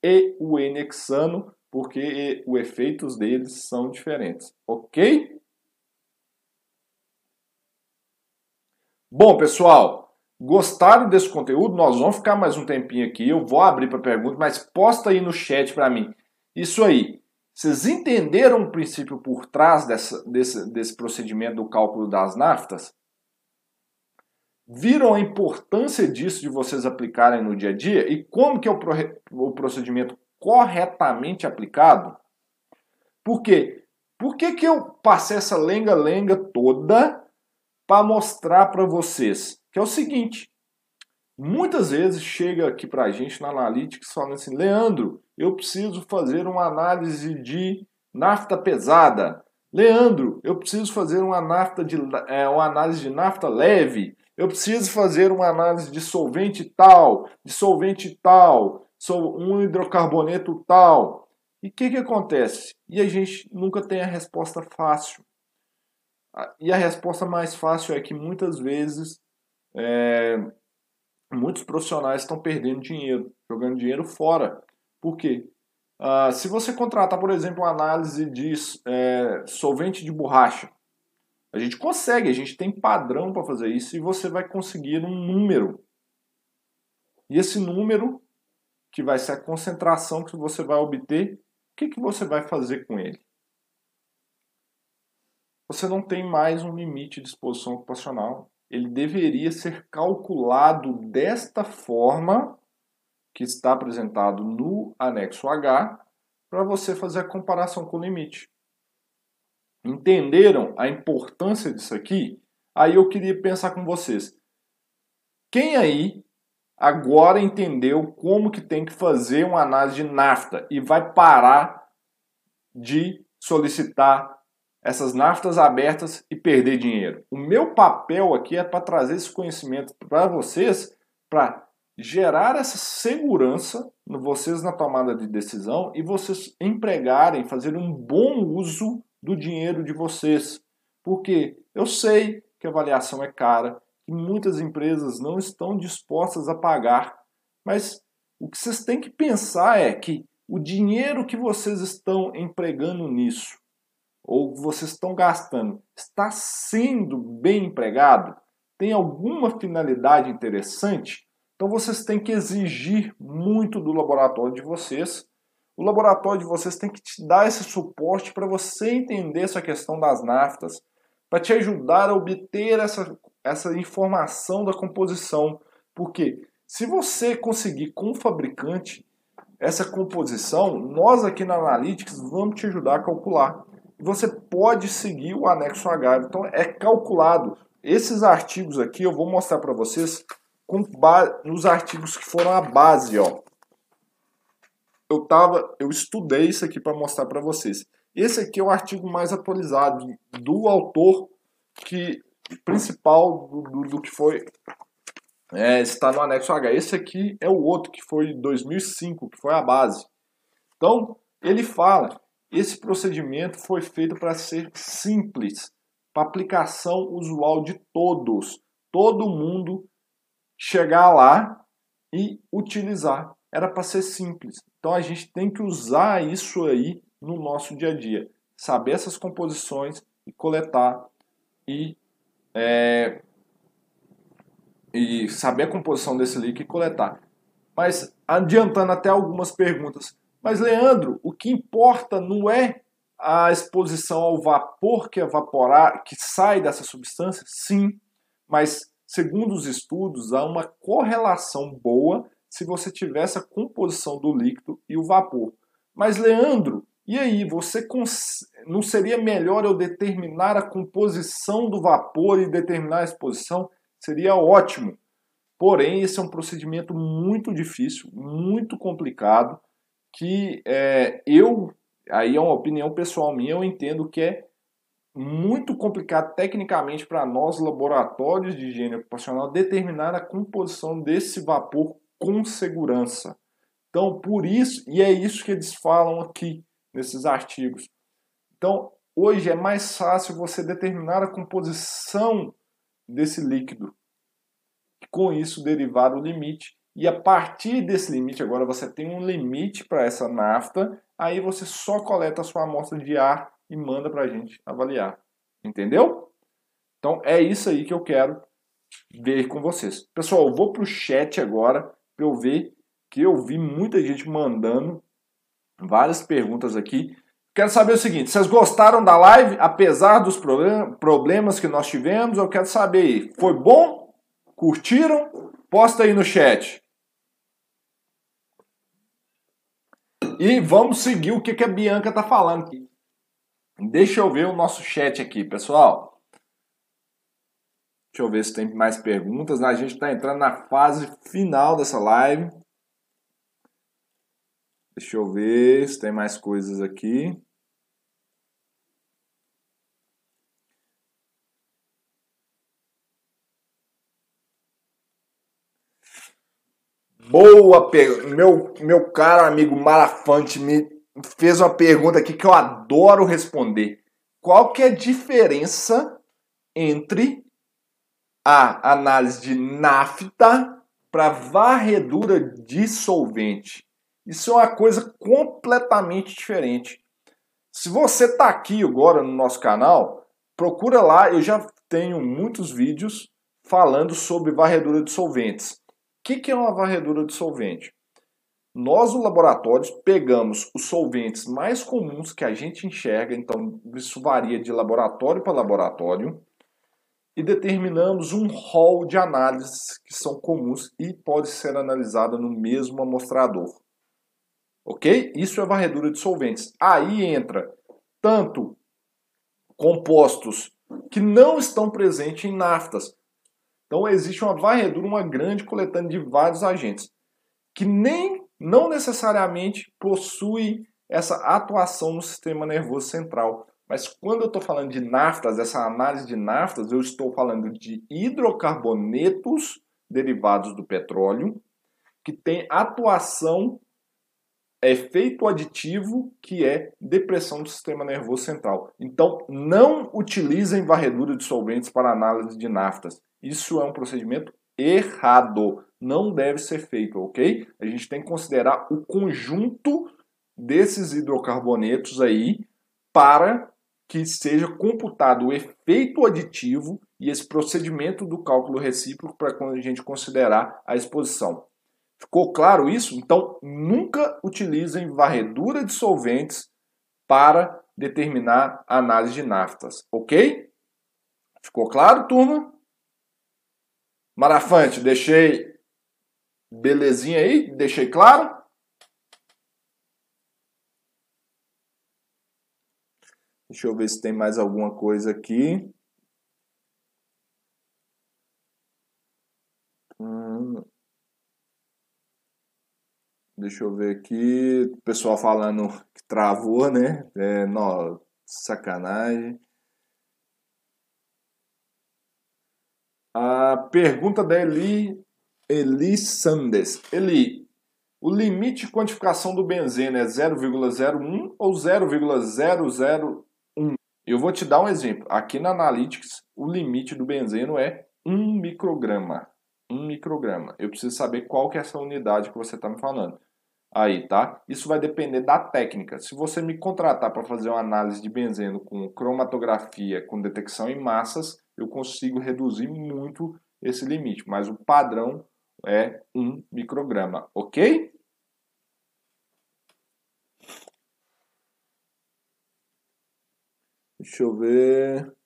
A: e o N-hexano, porque os efeitos deles são diferentes, ok? Bom, pessoal, gostaram desse conteúdo? Nós vamos ficar mais um tempinho aqui, eu vou abrir para perguntas, mas posta aí no chat para mim. Isso aí, vocês entenderam o princípio por trás dessa, desse, desse procedimento do cálculo das naftas? Viram a importância disso de vocês aplicarem no dia a dia e como que é o, pro, o procedimento corretamente aplicado? Por quê? Por que, que eu passei essa lenga-lenga toda para mostrar para vocês? Que é o seguinte, muitas vezes chega aqui para a gente na Analytics falando assim, Leandro, eu preciso fazer uma análise de nafta pesada. Leandro, eu preciso fazer uma, nafta de, é, uma análise de nafta leve eu preciso fazer uma análise de solvente tal, de solvente tal, um hidrocarboneto tal. E o que, que acontece? E a gente nunca tem a resposta fácil. E a resposta mais fácil é que muitas vezes é, muitos profissionais estão perdendo dinheiro, jogando dinheiro fora. Por quê? Ah, se você contratar, por exemplo, uma análise de é, solvente de borracha, a gente consegue, a gente tem padrão para fazer isso e você vai conseguir um número. E esse número, que vai ser a concentração que você vai obter, o que, que você vai fazer com ele? Você não tem mais um limite de exposição ocupacional. Ele deveria ser calculado desta forma que está apresentado no anexo H para você fazer a comparação com o limite entenderam a importância disso aqui, aí eu queria pensar com vocês. Quem aí agora entendeu como que tem que fazer uma análise de nafta e vai parar de solicitar essas naftas abertas e perder dinheiro? O meu papel aqui é para trazer esse conhecimento para vocês, para gerar essa segurança no vocês na tomada de decisão e vocês empregarem, fazer um bom uso do dinheiro de vocês. Porque eu sei que a avaliação é cara, que muitas empresas não estão dispostas a pagar, mas o que vocês têm que pensar é que o dinheiro que vocês estão empregando nisso, ou vocês estão gastando, está sendo bem empregado? Tem alguma finalidade interessante? Então vocês têm que exigir muito do laboratório de vocês o laboratório de vocês tem que te dar esse suporte para você entender essa questão das naftas, para te ajudar a obter essa, essa informação da composição. Porque se você conseguir com o fabricante essa composição, nós aqui na Analytics vamos te ajudar a calcular. Você pode seguir o anexo H. Então é calculado. Esses artigos aqui eu vou mostrar para vocês com nos artigos que foram a base, ó eu tava, eu estudei isso aqui para mostrar para vocês. Esse aqui é o artigo mais atualizado do autor que principal do, do, do que foi é, está no anexo H. Esse aqui é o outro que foi 2005, que foi a base. Então ele fala, esse procedimento foi feito para ser simples, para aplicação usual de todos, todo mundo chegar lá e utilizar. Era para ser simples. Então a gente tem que usar isso aí no nosso dia a dia, saber essas composições e coletar e, é, e saber a composição desse líquido e coletar. Mas adiantando até algumas perguntas. Mas Leandro, o que importa não é a exposição ao vapor que evaporar, que sai dessa substância? Sim, mas segundo os estudos há uma correlação boa se você tivesse a composição do líquido e o vapor. Mas, Leandro, e aí, você cons... não seria melhor eu determinar a composição do vapor e determinar a exposição? Seria ótimo. Porém, esse é um procedimento muito difícil, muito complicado, que é, eu, aí é uma opinião pessoal minha, eu entendo que é muito complicado tecnicamente para nós, laboratórios de higiene ocupacional, determinar a composição desse vapor com segurança. Então, por isso, e é isso que eles falam aqui nesses artigos. Então, hoje é mais fácil você determinar a composição desse líquido. Com isso, derivar o limite. E a partir desse limite, agora você tem um limite para essa nafta, aí você só coleta a sua amostra de ar e manda para a gente avaliar. Entendeu? Então é isso aí que eu quero ver com vocês. Pessoal, eu vou para o chat agora para eu ver que eu vi muita gente mandando várias perguntas aqui. Quero saber o seguinte: vocês gostaram da live, apesar dos problemas que nós tivemos? Eu quero saber, foi bom? Curtiram? Posta aí no chat. E vamos seguir o que, que a Bianca está falando. Deixa eu ver o nosso chat aqui, pessoal. Deixa eu ver se tem mais perguntas. A gente está entrando na fase final dessa live. Deixa eu ver se tem mais coisas aqui. Boa pergunta. Meu, meu caro amigo Marafante me fez uma pergunta aqui que eu adoro responder. Qual que é a diferença entre a análise de nafta para varredura de solvente? Isso é uma coisa completamente diferente. Se você está aqui agora no nosso canal, procura lá, eu já tenho muitos vídeos falando sobre varredura de solventes. Que, que é uma varredura de solvente? Nós, no laboratório, pegamos os solventes mais comuns que a gente enxerga, então isso varia de laboratório para laboratório, e determinamos um rol de análises que são comuns e pode ser analisada no mesmo amostrador. Ok? Isso é varredura de solventes. Aí entra tanto compostos que não estão presentes em naftas. Então existe uma varredura, uma grande coletânea de vários agentes que nem não necessariamente possui essa atuação no sistema nervoso central. Mas quando eu estou falando de naftas, essa análise de naftas, eu estou falando de hidrocarbonetos derivados do petróleo que tem atuação efeito aditivo, que é depressão do sistema nervoso central. Então, não utilizem varredura de solventes para análise de naftas. Isso é um procedimento errado. Não deve ser feito, ok? A gente tem que considerar o conjunto desses hidrocarbonetos aí para que seja computado o efeito aditivo e esse procedimento do cálculo recíproco para quando a gente considerar a exposição. Ficou claro isso? Então, nunca utilizem varredura de solventes para determinar a análise de naftas, ok? Ficou claro, turma? Marafante, deixei belezinha aí? Deixei claro? Deixa eu ver se tem mais alguma coisa aqui. Deixa eu ver aqui. O pessoal falando que travou, né? É, não, sacanagem. A pergunta da Eli, Eli Sandes. Eli, o limite de quantificação do benzeno é 0,01 ou 0,001? Eu vou te dar um exemplo. Aqui na Analytics, o limite do benzeno é 1 micrograma. 1 micrograma. Eu preciso saber qual que é essa unidade que você está me falando aí, tá? Isso vai depender da técnica. Se você me contratar para fazer uma análise de benzeno com cromatografia, com detecção em massas, eu consigo reduzir muito esse limite, mas o padrão é 1 micrograma, ok? Deixa eu ver.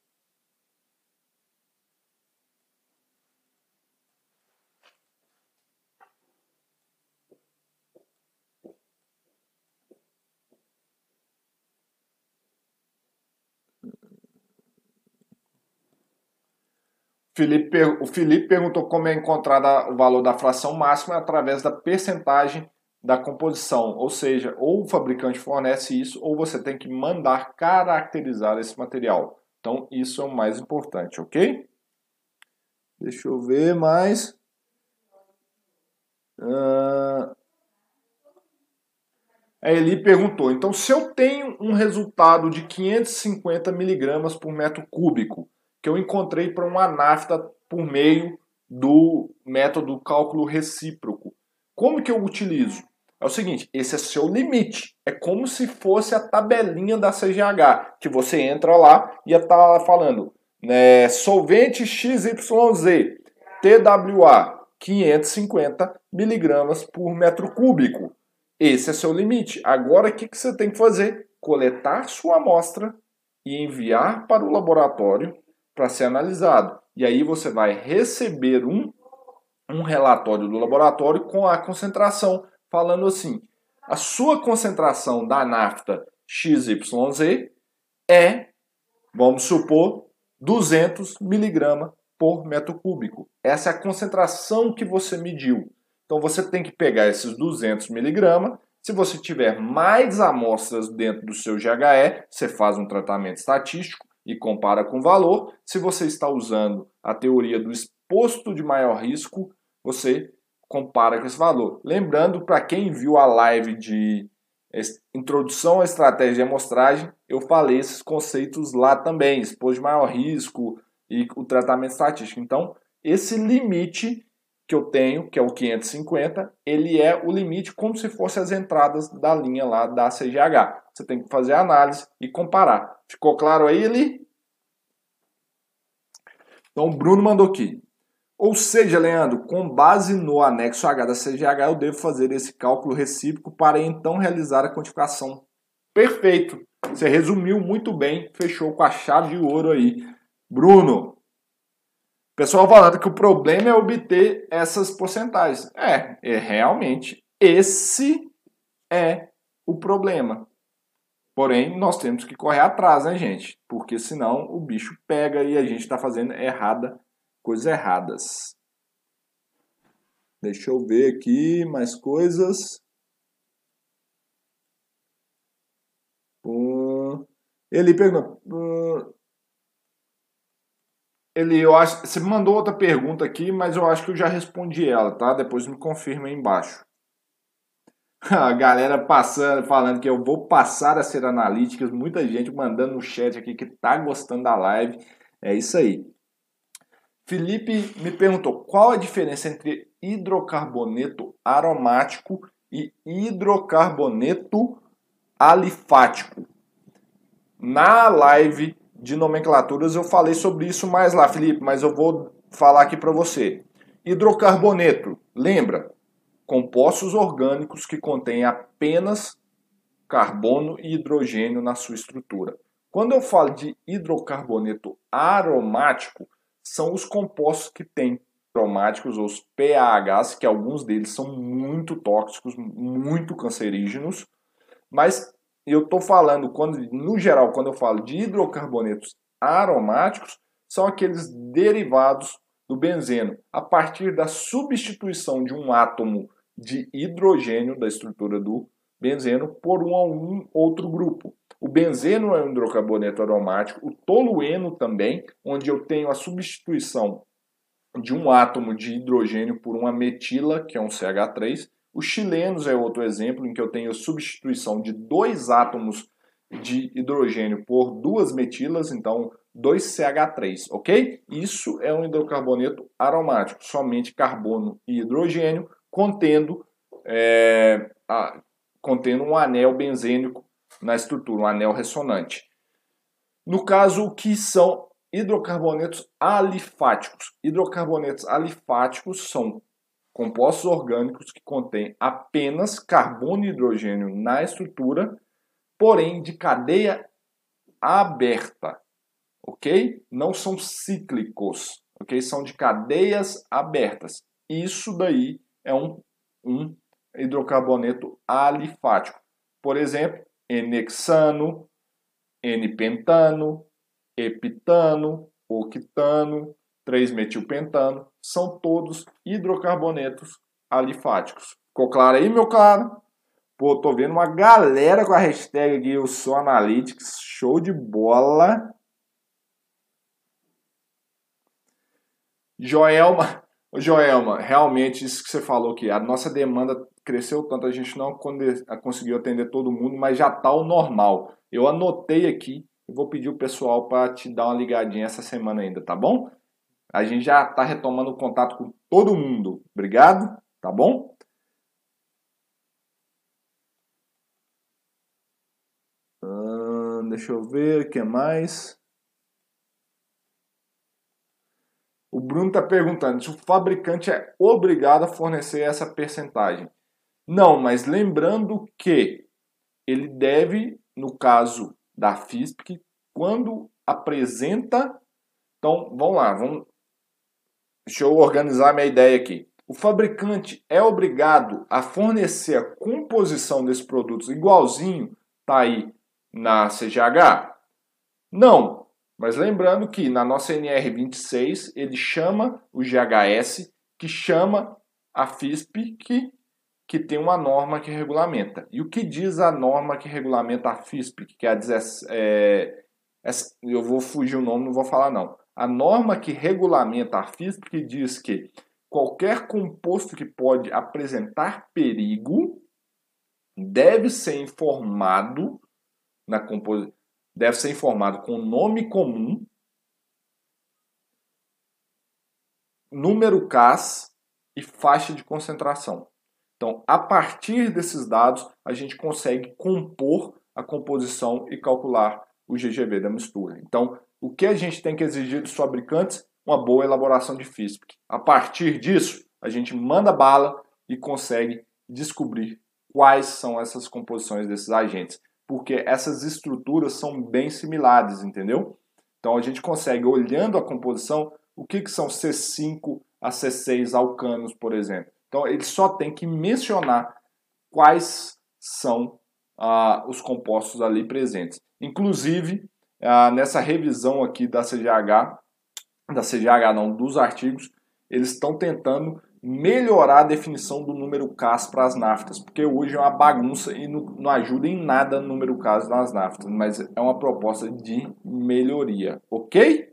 A: Felipe, o Felipe perguntou como é encontrado o valor da fração máxima através da percentagem da composição, ou seja, ou o fabricante fornece isso, ou você tem que mandar caracterizar esse material. Então, isso é o mais importante, ok? Deixa eu ver mais. Uh... A Eli perguntou, então se eu tenho um resultado de 550 miligramas por metro cúbico, que eu encontrei para uma nafta por meio do método cálculo recíproco. Como que eu utilizo? É o seguinte, esse é seu limite. É como se fosse a tabelinha da CGH, que você entra lá e está falando né, solvente XYZ, TWA, 550 miligramas por metro cúbico. Esse é seu limite. Agora, o que, que você tem que fazer? Coletar sua amostra e enviar para o laboratório para ser analisado. E aí você vai receber um, um relatório do laboratório com a concentração falando assim: a sua concentração da nafta XYZ é, vamos supor, 200 miligramas por metro cúbico. Essa é a concentração que você mediu. Então você tem que pegar esses 200 miligramas. Se você tiver mais amostras dentro do seu GHE, você faz um tratamento estatístico e compara com o valor. Se você está usando a teoria do exposto de maior risco, você compara com esse valor. Lembrando, para quem viu a live de introdução à estratégia de amostragem, eu falei esses conceitos lá também, expor de maior risco e o tratamento estatístico. Então, esse limite que eu tenho, que é o 550, ele é o limite como se fosse as entradas da linha lá da CGH. Você tem que fazer a análise e comparar. Ficou claro aí, Eli? Então, o Bruno mandou aqui. Ou seja, Leandro, com base no anexo H da CGH, eu devo fazer esse cálculo recíproco para então realizar a quantificação. Perfeito! Você resumiu muito bem, fechou com a chave de ouro aí. Bruno, pessoal falando que o problema é obter essas porcentagens. É, é realmente, esse é o problema. Porém, nós temos que correr atrás, né, gente? Porque senão o bicho pega e a gente está fazendo errada coisas erradas. Deixa eu ver aqui mais coisas. ele perguntou. Ele, eu acho, você me mandou outra pergunta aqui, mas eu acho que eu já respondi ela, tá? Depois me confirma aí embaixo. A galera passando, falando que eu vou passar a ser analíticas, muita gente mandando no chat aqui que tá gostando da live. É isso aí. Felipe me perguntou qual a diferença entre hidrocarboneto aromático e hidrocarboneto alifático. Na live de nomenclaturas eu falei sobre isso mais lá, Felipe, mas eu vou falar aqui para você. Hidrocarboneto, lembra? Compostos orgânicos que contêm apenas carbono e hidrogênio na sua estrutura. Quando eu falo de hidrocarboneto aromático, são os compostos que têm cromáticos, ou os PAHs, que alguns deles são muito tóxicos, muito cancerígenos, mas eu estou falando, quando, no geral, quando eu falo de hidrocarbonetos aromáticos, são aqueles derivados do benzeno, a partir da substituição de um átomo de hidrogênio da estrutura do benzeno por um, um outro grupo. O benzeno é um hidrocarboneto aromático, o tolueno também, onde eu tenho a substituição de um átomo de hidrogênio por uma metila, que é um CH3. Os chilenos é outro exemplo em que eu tenho a substituição de dois átomos de hidrogênio por duas metilas, então 2CH3, ok? Isso é um hidrocarboneto aromático, somente carbono e hidrogênio, contendo, é, a, contendo um anel benzênico na estrutura, um anel ressonante. No caso, o que são hidrocarbonetos alifáticos? Hidrocarbonetos alifáticos são compostos orgânicos que contêm apenas carbono e hidrogênio na estrutura, porém de cadeia aberta, ok? Não são cíclicos, ok? São de cadeias abertas. Isso daí é um, um hidrocarboneto alifático. Por exemplo, N-hexano, N-pentano, epitano, octano, 3-metilpentano, são todos hidrocarbonetos alifáticos. Ficou claro aí, meu caro? Pô, tô vendo uma galera com a hashtag aqui, eu sou Analytics, show de bola. Joelma, Joelma, realmente isso que você falou que a nossa demanda cresceu tanto, a gente não conseguiu atender todo mundo, mas já está o normal. Eu anotei aqui, eu vou pedir o pessoal para te dar uma ligadinha essa semana ainda, tá bom? A gente já está retomando o contato com todo mundo. Obrigado, tá bom? Uh, deixa eu ver o que mais. O Bruno está perguntando se o fabricante é obrigado a fornecer essa percentagem. Não, mas lembrando que ele deve, no caso da FISP, quando apresenta. Então, vamos lá, vamos, deixa eu organizar minha ideia aqui. O fabricante é obrigado a fornecer a composição desses produtos igualzinho, tá aí na CGH? Não, mas lembrando que na nossa NR26 ele chama o GHS, que chama a FISP, que, que tem uma norma que regulamenta. E o que diz a norma que regulamenta a FISP, que é a 17, é, eu vou fugir o nome, não vou falar não. A norma que regulamenta a FISP que diz que qualquer composto que pode apresentar perigo deve ser informado na composição deve ser informado com nome comum, número CAS e faixa de concentração. Então, a partir desses dados, a gente consegue compor a composição e calcular o GGV da mistura. Então, o que a gente tem que exigir dos fabricantes? Uma boa elaboração de FISP. A partir disso, a gente manda bala e consegue descobrir quais são essas composições desses agentes, porque essas estruturas são bem similares, entendeu? Então a gente consegue, olhando a composição, o que, que são C5 a C6 alcanos, por exemplo. Então ele só tem que mencionar quais são ah, os compostos ali presentes. Inclusive, ah, nessa revisão aqui da CGH, da CGH não, dos artigos, eles estão tentando melhorar a definição do número CAS para as naftas, porque hoje é uma bagunça e não, não ajuda em nada o número CAS nas naftas, mas é uma proposta de melhoria, ok?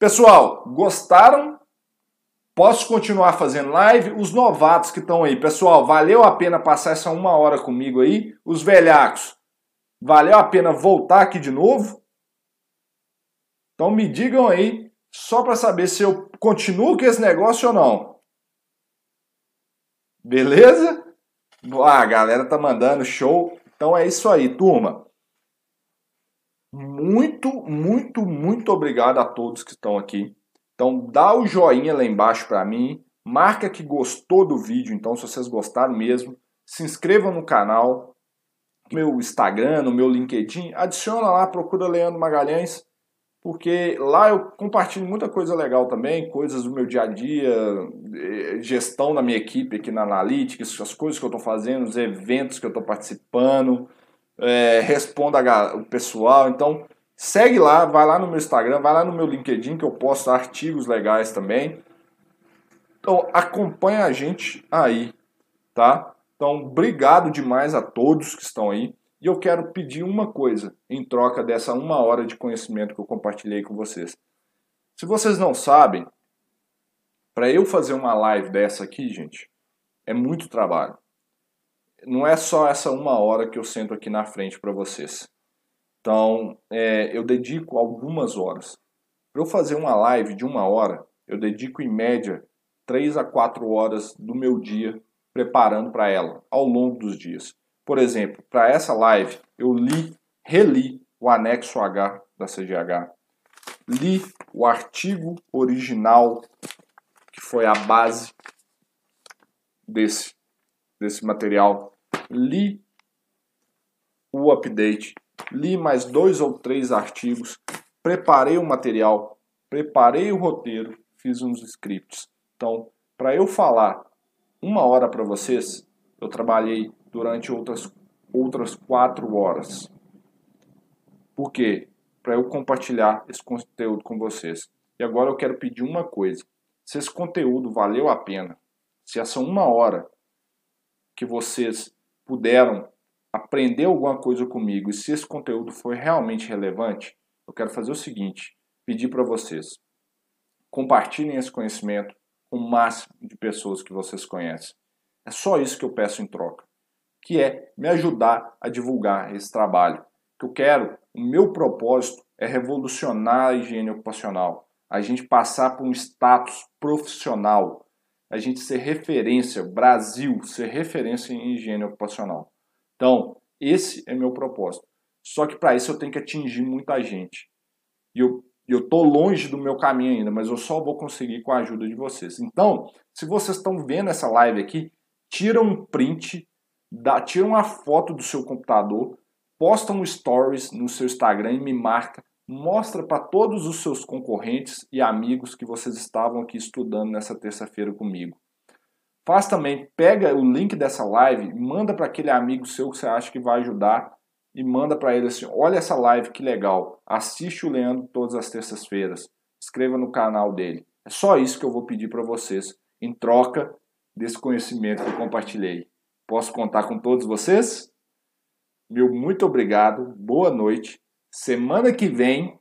A: Pessoal, gostaram? Posso continuar fazendo live? Os novatos que estão aí, pessoal, valeu a pena passar essa uma hora comigo aí? Os velhacos, valeu a pena voltar aqui de novo? Então me digam aí, só para saber se eu continuo com esse negócio ou não. Beleza? Ah, a galera tá mandando show. Então é isso aí, turma. Muito, muito, muito obrigado a todos que estão aqui. Então dá o joinha lá embaixo para mim, marca que gostou do vídeo, então se vocês gostaram mesmo, se inscreva no canal, meu Instagram, no meu LinkedIn, adiciona lá, procura Leandro Magalhães, porque lá eu compartilho muita coisa legal também, coisas do meu dia a dia, eh, gestão da minha equipe aqui na Analytics, as coisas que eu estou fazendo, os eventos que eu estou participando, é, respondo a, o pessoal, então Segue lá, vai lá no meu Instagram, vai lá no meu LinkedIn que eu posto artigos legais também. Então acompanha a gente aí, tá? Então obrigado demais a todos que estão aí. E eu quero pedir uma coisa em troca dessa uma hora de conhecimento que eu compartilhei com vocês. Se vocês não sabem, para eu fazer uma live dessa aqui, gente, é muito trabalho. Não é só essa uma hora que eu sento aqui na frente para vocês. Então, é, eu dedico algumas horas. Para eu fazer uma live de uma hora, eu dedico em média 3 a 4 horas do meu dia preparando para ela, ao longo dos dias. Por exemplo, para essa live, eu li, reli o anexo H da CGH, li o artigo original, que foi a base desse, desse material, li o update. Li mais dois ou três artigos, preparei o material, preparei o roteiro, fiz uns scripts. Então, para eu falar uma hora para vocês, eu trabalhei durante outras, outras quatro horas. Por quê? Para eu compartilhar esse conteúdo com vocês. E agora eu quero pedir uma coisa. Se esse conteúdo valeu a pena, se essa uma hora que vocês puderam aprender alguma coisa comigo e se esse conteúdo for realmente relevante, eu quero fazer o seguinte: pedir para vocês compartilhem esse conhecimento o máximo de pessoas que vocês conhecem. É só isso que eu peço em troca, que é me ajudar a divulgar esse trabalho. Que eu quero, o meu propósito é revolucionar a higiene ocupacional. a gente passar por um status profissional, a gente ser referência, Brasil ser referência em higiene ocupacional. Então, esse é meu propósito. Só que para isso eu tenho que atingir muita gente. E eu eu tô longe do meu caminho ainda, mas eu só vou conseguir com a ajuda de vocês. Então, se vocês estão vendo essa live aqui, tira um print, dá, tira uma foto do seu computador, posta um stories no seu Instagram e me marca mostra para todos os seus concorrentes e amigos que vocês estavam aqui estudando nessa terça-feira comigo. Faz também, pega o link dessa live, manda para aquele amigo seu que você acha que vai ajudar e manda para ele assim: olha essa live que legal, assiste o Leandro todas as terças-feiras, inscreva no canal dele. É só isso que eu vou pedir para vocês em troca desse conhecimento que eu compartilhei. Posso contar com todos vocês? Meu muito obrigado, boa noite Semana que vem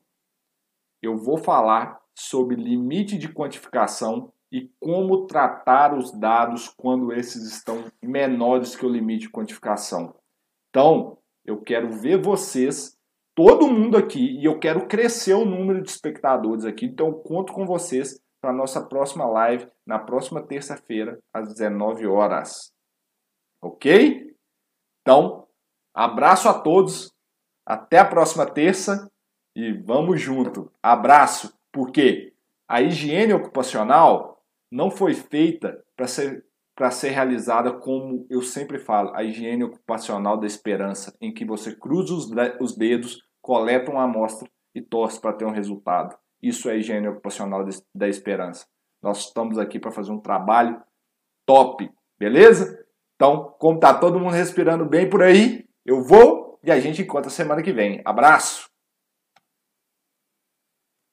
A: eu vou falar sobre limite de quantificação e como tratar os dados quando esses estão menores que o limite de quantificação. Então, eu quero ver vocês, todo mundo aqui, e eu quero crescer o número de espectadores aqui. Então, conto com vocês para a nossa próxima live na próxima terça-feira, às 19 horas. Ok? Então, abraço a todos até a próxima terça e vamos junto. Abraço, porque a higiene ocupacional não foi feita para ser para ser realizada como eu sempre falo, a higiene ocupacional da esperança, em que você cruza os, os dedos, coleta uma amostra e torce para ter um resultado. Isso é higiene ocupacional da esperança. Nós estamos aqui para fazer um trabalho top, beleza? Então, como tá todo mundo respirando bem por aí, eu vou e a gente encontra semana que vem. Abraço!